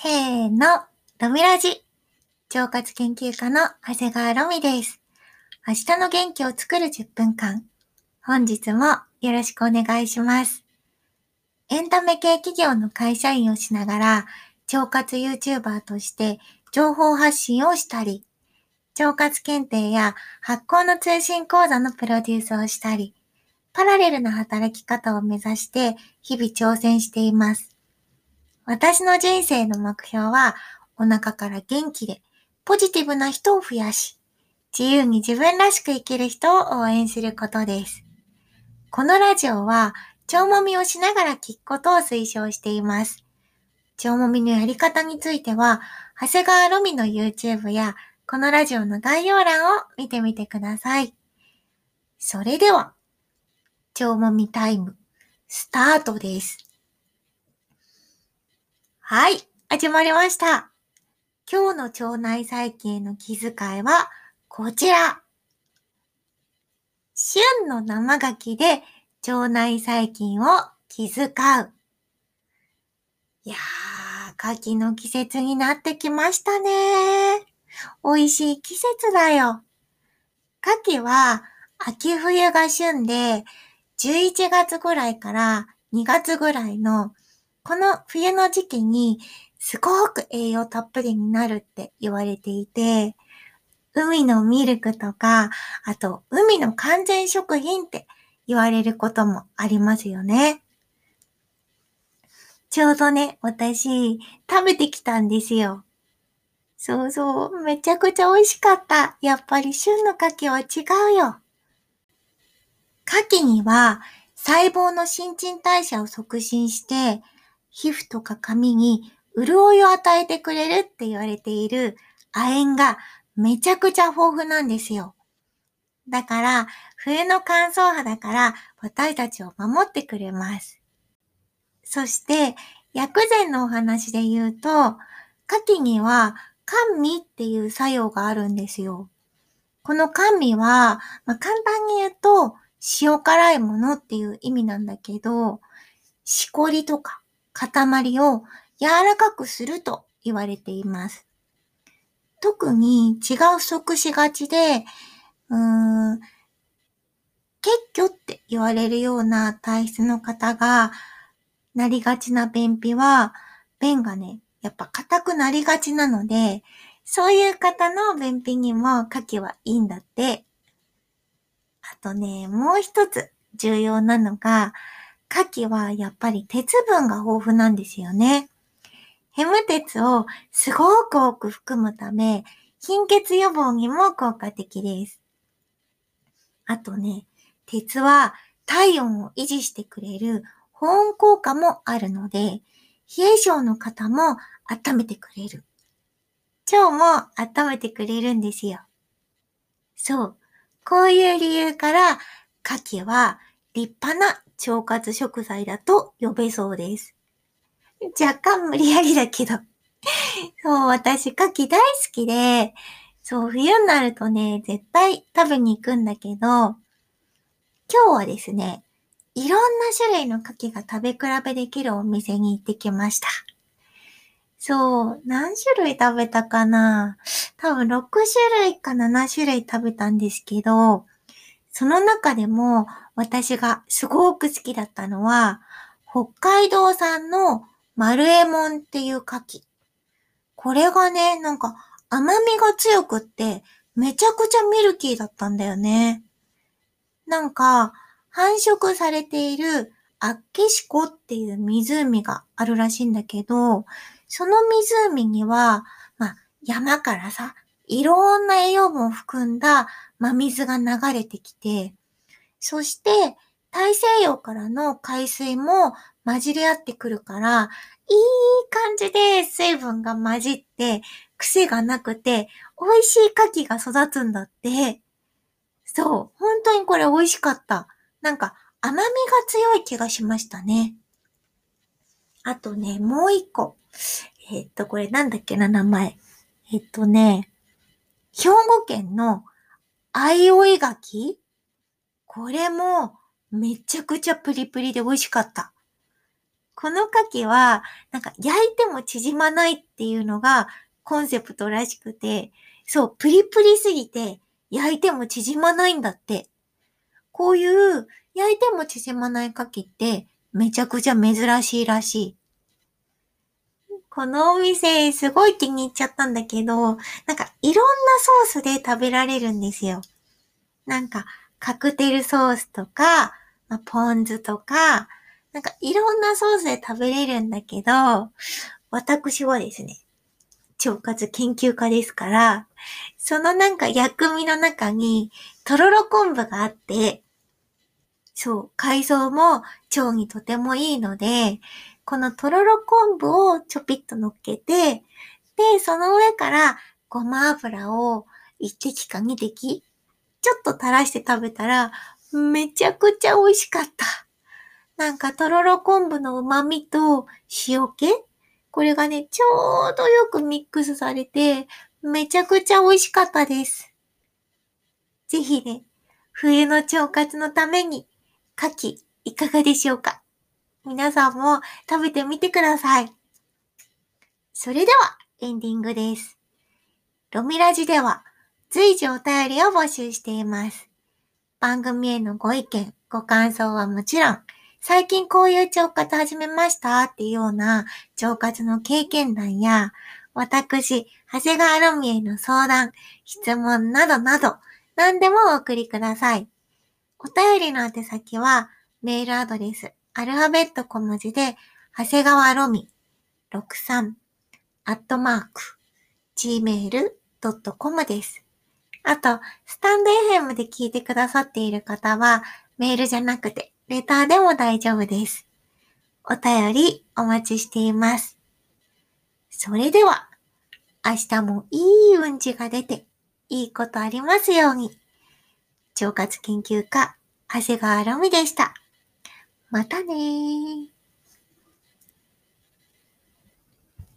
せーの、ロミラジ。腸活研究家の長谷川ロミです。明日の元気を作る10分間。本日もよろしくお願いします。エンタメ系企業の会社員をしながら、腸活 YouTuber として情報発信をしたり、腸活検定や発行の通信講座のプロデュースをしたり、パラレルな働き方を目指して日々挑戦しています。私の人生の目標は、お腹から元気で、ポジティブな人を増やし、自由に自分らしく生きる人を応援することです。このラジオは、腸もみをしながら聞くことを推奨しています。腸もみのやり方については、長谷川ロミの YouTube や、このラジオの概要欄を見てみてください。それでは、腸もみタイム、スタートです。はい、始まりました。今日の腸内細菌の気遣いはこちら。旬の生牡蠣で腸内細菌を気遣う。いやー、牡蠣の季節になってきましたね。美味しい季節だよ。牡蠣は秋冬が旬で、11月ぐらいから2月ぐらいのこの冬の時期にすごく栄養たっぷりになるって言われていて、海のミルクとか、あと海の完全食品って言われることもありますよね。ちょうどね、私食べてきたんですよ。そうそう、めちゃくちゃ美味しかった。やっぱり旬の牡蠣は違うよ。牡蠣には細胞の新陳代謝を促進して、皮膚とか髪に潤いを与えてくれるって言われている亜鉛がめちゃくちゃ豊富なんですよ。だから、冬の乾燥肌から私たちを守ってくれます。そして、薬膳のお話で言うと、牡蠣には甘味っていう作用があるんですよ。この甘味は、まあ、簡単に言うと、塩辛いものっていう意味なんだけど、しこりとか塊を柔らかくすると言われています。特に血が不足しがちで、うーん、結虚って言われるような体質の方がなりがちな便秘は、便がね、やっぱ硬くなりがちなので、そういう方の便秘にも牡蠣はいいんだって。あとね、もう一つ重要なのが、牡蠣はやっぱり鉄分が豊富なんですよね。ヘム鉄をすごく多く含むため、貧血予防にも効果的です。あとね、鉄は体温を維持してくれる保温効果もあるので、冷え性の方も温めてくれる。腸も温めてくれるんですよ。そう。こういう理由から、牡蠣は立派な腸活食材だと呼べそうです。若干無理やりだけど。そう、私、牡蠣大好きで、そう、冬になるとね、絶対食べに行くんだけど、今日はですね、いろんな種類の牡蠣が食べ比べできるお店に行ってきました。そう、何種類食べたかな多分6種類か7種類食べたんですけど、その中でも私がすごく好きだったのは、北海道産の丸エモンっていう牡蠣。これがね、なんか甘みが強くって、めちゃくちゃミルキーだったんだよね。なんか、繁殖されているアッケシコっていう湖があるらしいんだけど、その湖には、まあ、山からさ、いろんな栄養分を含んだ真水が流れてきて、そして大西洋からの海水も混じり合ってくるから、いい感じで水分が混じって、癖がなくて、美味しい牡蠣が育つんだって。そう、本当にこれ美味しかった。なんか甘みが強い気がしましたね。あとね、もう一個。えっと、これなんだっけな、名前。えっとね、兵庫県のアイオイガキこれもめちゃくちゃプリプリで美味しかった。この牡蠣は、なんか焼いても縮まないっていうのがコンセプトらしくて、そう、プリプリすぎて焼いても縮まないんだって。こういう焼いても縮まない牡蠣ってめちゃくちゃ珍しいらしい。このお店すごい気に入っちゃったんだけど、なんかいろんなソースで食べられるんですよ。なんかカクテルソースとか、まあ、ポン酢とか、なんかいろんなソースで食べれるんだけど、私はですね、腸活研究家ですから、そのなんか薬味の中にとろろ昆布があって、そう、海藻も腸にとてもいいので、このとろろ昆布をちょぴっと乗っけて、で、その上からごま油を1滴か2滴、ちょっと垂らして食べたら、めちゃくちゃ美味しかった。なんかとろろ昆布の旨味と塩気これがね、ちょうどよくミックスされて、めちゃくちゃ美味しかったです。ぜひね、冬の腸活のために、牡蠣いかがでしょうか？皆さんも食べてみてください。それではエンディングです。ロミラジでは随時お便りを募集しています。番組へのご意見、ご感想はもちろん、最近こういう腸活始めました？っていうような腸活の経験談や、私、長谷川ロミへの相談、質問などなど、何でもお送りください。お便りの宛先は、メールアドレス、アルファベット小文字で、長谷川ロミ63アットマーク gmail.com です。あと、スタンド FM で聞いてくださっている方は、メールじゃなくて、レターでも大丈夫です。お便りお待ちしています。それでは、明日もいい運気が出て、いいことありますように。腸活研究家、長谷川ロミでした。またねー。